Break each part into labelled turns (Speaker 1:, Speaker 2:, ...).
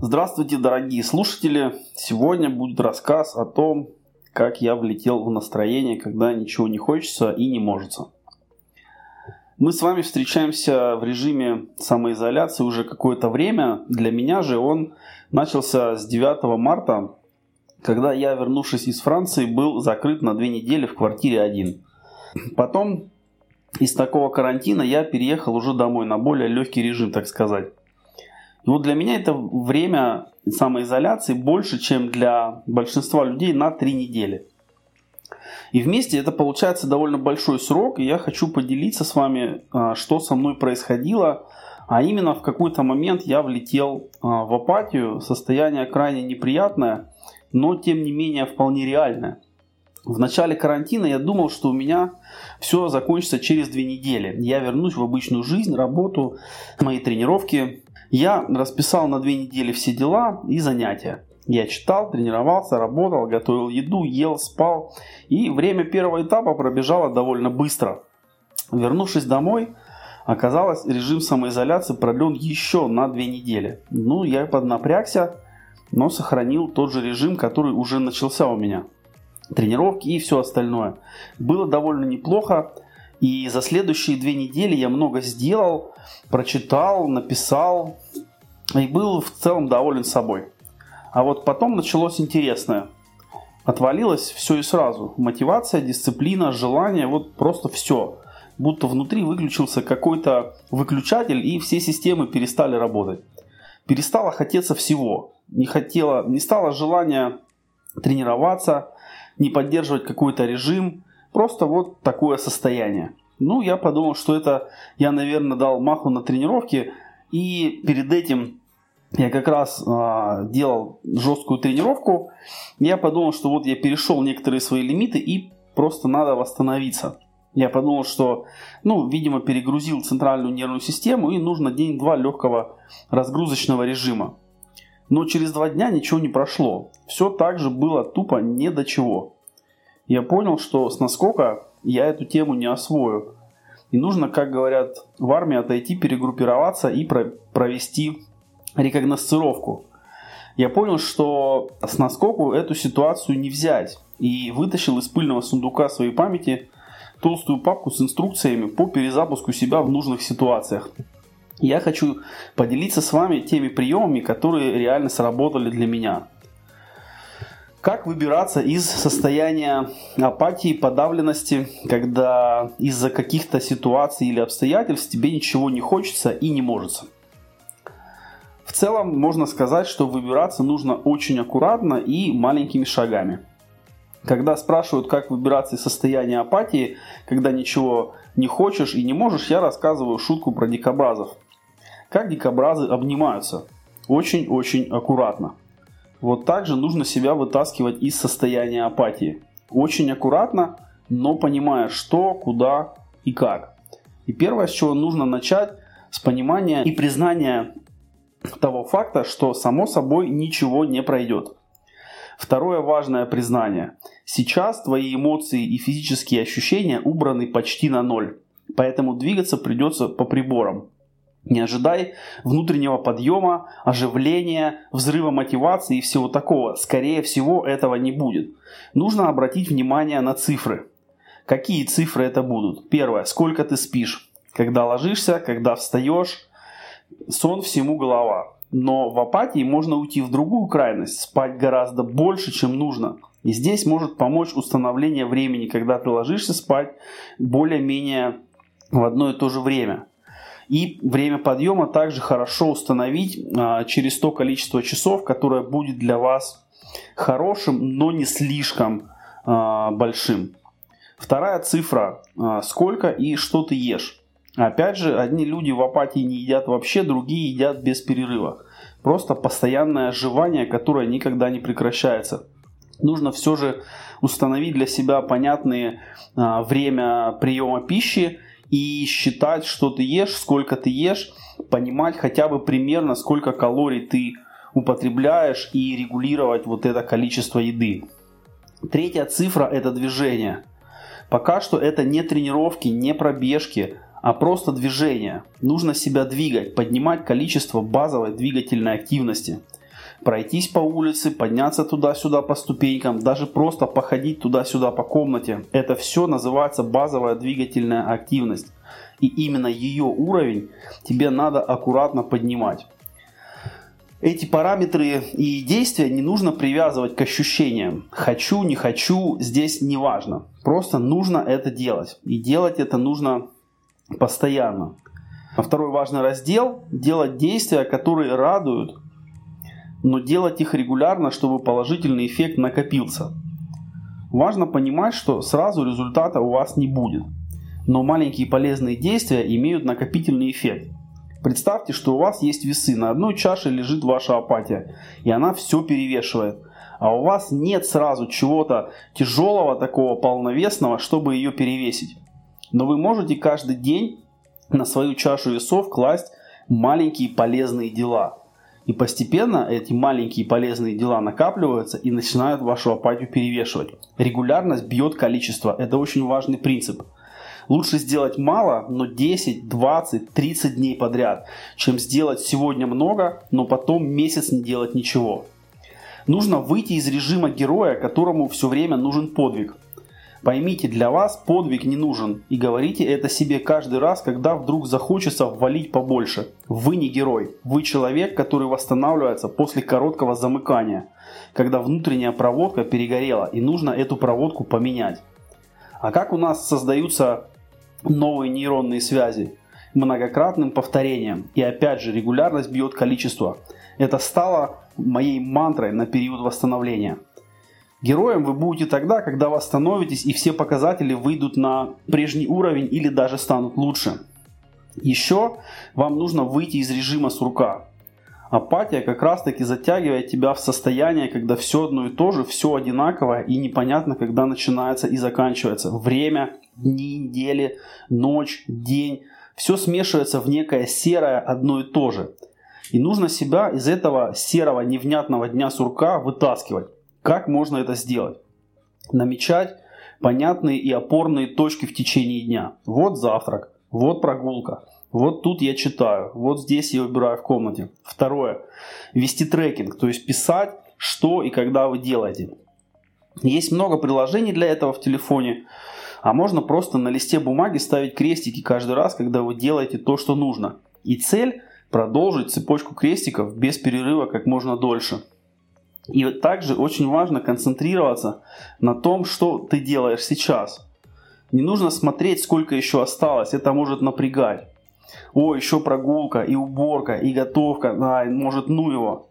Speaker 1: Здравствуйте, дорогие слушатели! Сегодня будет рассказ о том, как я влетел в настроение, когда ничего не хочется и не может. Мы с вами встречаемся в режиме самоизоляции уже какое-то время. Для меня же он начался с 9 марта, когда я, вернувшись из Франции, был закрыт на две недели в квартире один. Потом из такого карантина я переехал уже домой на более легкий режим, так сказать. И вот для меня это время самоизоляции больше, чем для большинства людей на три недели. И вместе это получается довольно большой срок, и я хочу поделиться с вами, а, что со мной происходило, а именно в какой-то момент я влетел а, в апатию, состояние крайне неприятное, но тем не менее вполне реальное. В начале карантина я думал, что у меня все закончится через две недели. Я вернусь в обычную жизнь, работу, мои тренировки, я расписал на две недели все дела и занятия. Я читал, тренировался, работал, готовил еду, ел, спал. И время первого этапа пробежало довольно быстро. Вернувшись домой, оказалось, режим самоизоляции продлен еще на две недели. Ну, я поднапрягся, но сохранил тот же режим, который уже начался у меня. Тренировки и все остальное. Было довольно неплохо. И за следующие две недели я много сделал, прочитал, написал и был в целом доволен собой. А вот потом началось интересное. Отвалилось все и сразу. Мотивация, дисциплина, желание, вот просто все. Будто внутри выключился какой-то выключатель и все системы перестали работать. Перестало хотеться всего. Не, хотело, не стало желания тренироваться, не поддерживать какой-то режим – Просто вот такое состояние. Ну, я подумал, что это я, наверное, дал маху на тренировке. И перед этим я как раз э, делал жесткую тренировку. Я подумал, что вот я перешел некоторые свои лимиты и просто надо восстановиться. Я подумал, что, ну, видимо, перегрузил центральную нервную систему и нужно день-два легкого разгрузочного режима. Но через два дня ничего не прошло. Все так же было тупо не до чего я понял, что с наскока я эту тему не освою. И нужно, как говорят в армии, отойти, перегруппироваться и про- провести рекогносцировку. Я понял, что с наскоку эту ситуацию не взять. И вытащил из пыльного сундука своей памяти толстую папку с инструкциями по перезапуску себя в нужных ситуациях. Я хочу поделиться с вами теми приемами, которые реально сработали для меня. Как выбираться из состояния апатии, подавленности, когда из-за каких-то ситуаций или обстоятельств тебе ничего не хочется и не может? В целом можно сказать, что выбираться нужно очень аккуратно и маленькими шагами. Когда спрашивают, как выбираться из состояния апатии, когда ничего не хочешь и не можешь, я рассказываю шутку про дикобразов. Как дикобразы обнимаются? Очень-очень аккуратно. Вот также нужно себя вытаскивать из состояния апатии. Очень аккуратно, но понимая, что, куда и как. И первое, с чего нужно начать, с понимания и признания того факта, что само собой ничего не пройдет. Второе важное признание. Сейчас твои эмоции и физические ощущения убраны почти на ноль. Поэтому двигаться придется по приборам. Не ожидай внутреннего подъема, оживления, взрыва мотивации и всего такого. Скорее всего, этого не будет. Нужно обратить внимание на цифры. Какие цифры это будут? Первое. Сколько ты спишь? Когда ложишься, когда встаешь. Сон всему голова. Но в апатии можно уйти в другую крайность, спать гораздо больше, чем нужно. И здесь может помочь установление времени, когда ты ложишься спать более-менее в одно и то же время. И время подъема также хорошо установить а, через то количество часов, которое будет для вас хорошим, но не слишком а, большим. Вторая цифра. А, сколько и что ты ешь. Опять же, одни люди в апатии не едят вообще, другие едят без перерыва. Просто постоянное оживание, которое никогда не прекращается. Нужно все же установить для себя понятные время приема пищи и считать, что ты ешь, сколько ты ешь, понимать хотя бы примерно, сколько калорий ты употребляешь и регулировать вот это количество еды. Третья цифра – это движение. Пока что это не тренировки, не пробежки, а просто движение. Нужно себя двигать, поднимать количество базовой двигательной активности. Пройтись по улице, подняться туда-сюда по ступенькам, даже просто походить туда-сюда по комнате. Это все называется базовая двигательная активность. И именно ее уровень тебе надо аккуратно поднимать эти параметры и действия не нужно привязывать к ощущениям. Хочу, не хочу, здесь не важно. Просто нужно это делать. И делать это нужно постоянно. А второй важный раздел – делать действия, которые радуют, но делать их регулярно, чтобы положительный эффект накопился. Важно понимать, что сразу результата у вас не будет. Но маленькие полезные действия имеют накопительный эффект – Представьте, что у вас есть весы, на одной чаше лежит ваша апатия, и она все перевешивает. А у вас нет сразу чего-то тяжелого, такого полновесного, чтобы ее перевесить. Но вы можете каждый день на свою чашу весов класть маленькие полезные дела. И постепенно эти маленькие полезные дела накапливаются и начинают вашу апатию перевешивать. Регулярность бьет количество. Это очень важный принцип. Лучше сделать мало, но 10, 20, 30 дней подряд, чем сделать сегодня много, но потом месяц не делать ничего. Нужно выйти из режима героя, которому все время нужен подвиг. Поймите, для вас подвиг не нужен. И говорите это себе каждый раз, когда вдруг захочется ввалить побольше. Вы не герой. Вы человек, который восстанавливается после короткого замыкания. Когда внутренняя проводка перегорела и нужно эту проводку поменять. А как у нас создаются новые нейронные связи многократным повторением. И опять же, регулярность бьет количество. Это стало моей мантрой на период восстановления. Героем вы будете тогда, когда восстановитесь и все показатели выйдут на прежний уровень или даже станут лучше. Еще вам нужно выйти из режима сурка. Апатия как раз таки затягивает тебя в состояние, когда все одно и то же, все одинаковое и непонятно, когда начинается и заканчивается. Время, дни, недели, ночь, день. Все смешивается в некое серое одно и то же. И нужно себя из этого серого невнятного дня сурка вытаскивать. Как можно это сделать? Намечать понятные и опорные точки в течение дня. Вот завтрак, вот прогулка, вот тут я читаю, вот здесь я убираю в комнате. Второе. Вести трекинг, то есть писать, что и когда вы делаете. Есть много приложений для этого в телефоне, а можно просто на листе бумаги ставить крестики каждый раз, когда вы делаете то, что нужно. И цель продолжить цепочку крестиков без перерыва как можно дольше. И также очень важно концентрироваться на том, что ты делаешь сейчас. Не нужно смотреть, сколько еще осталось, это может напрягать о, еще прогулка, и уборка, и готовка, да, может ну его.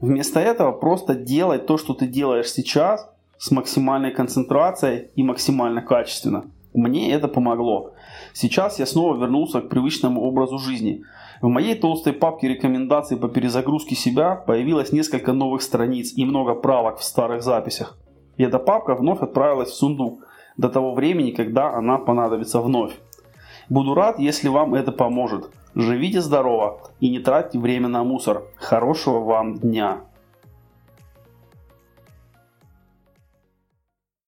Speaker 1: Вместо этого просто делать то, что ты делаешь сейчас, с максимальной концентрацией и максимально качественно. Мне это помогло. Сейчас я снова вернулся к привычному образу жизни. В моей толстой папке рекомендаций по перезагрузке себя появилось несколько новых страниц и много правок в старых записях. И эта папка вновь отправилась в сундук до того времени, когда она понадобится вновь. Буду рад, если вам это поможет. Живите здорово и не тратьте время на мусор. Хорошего вам дня!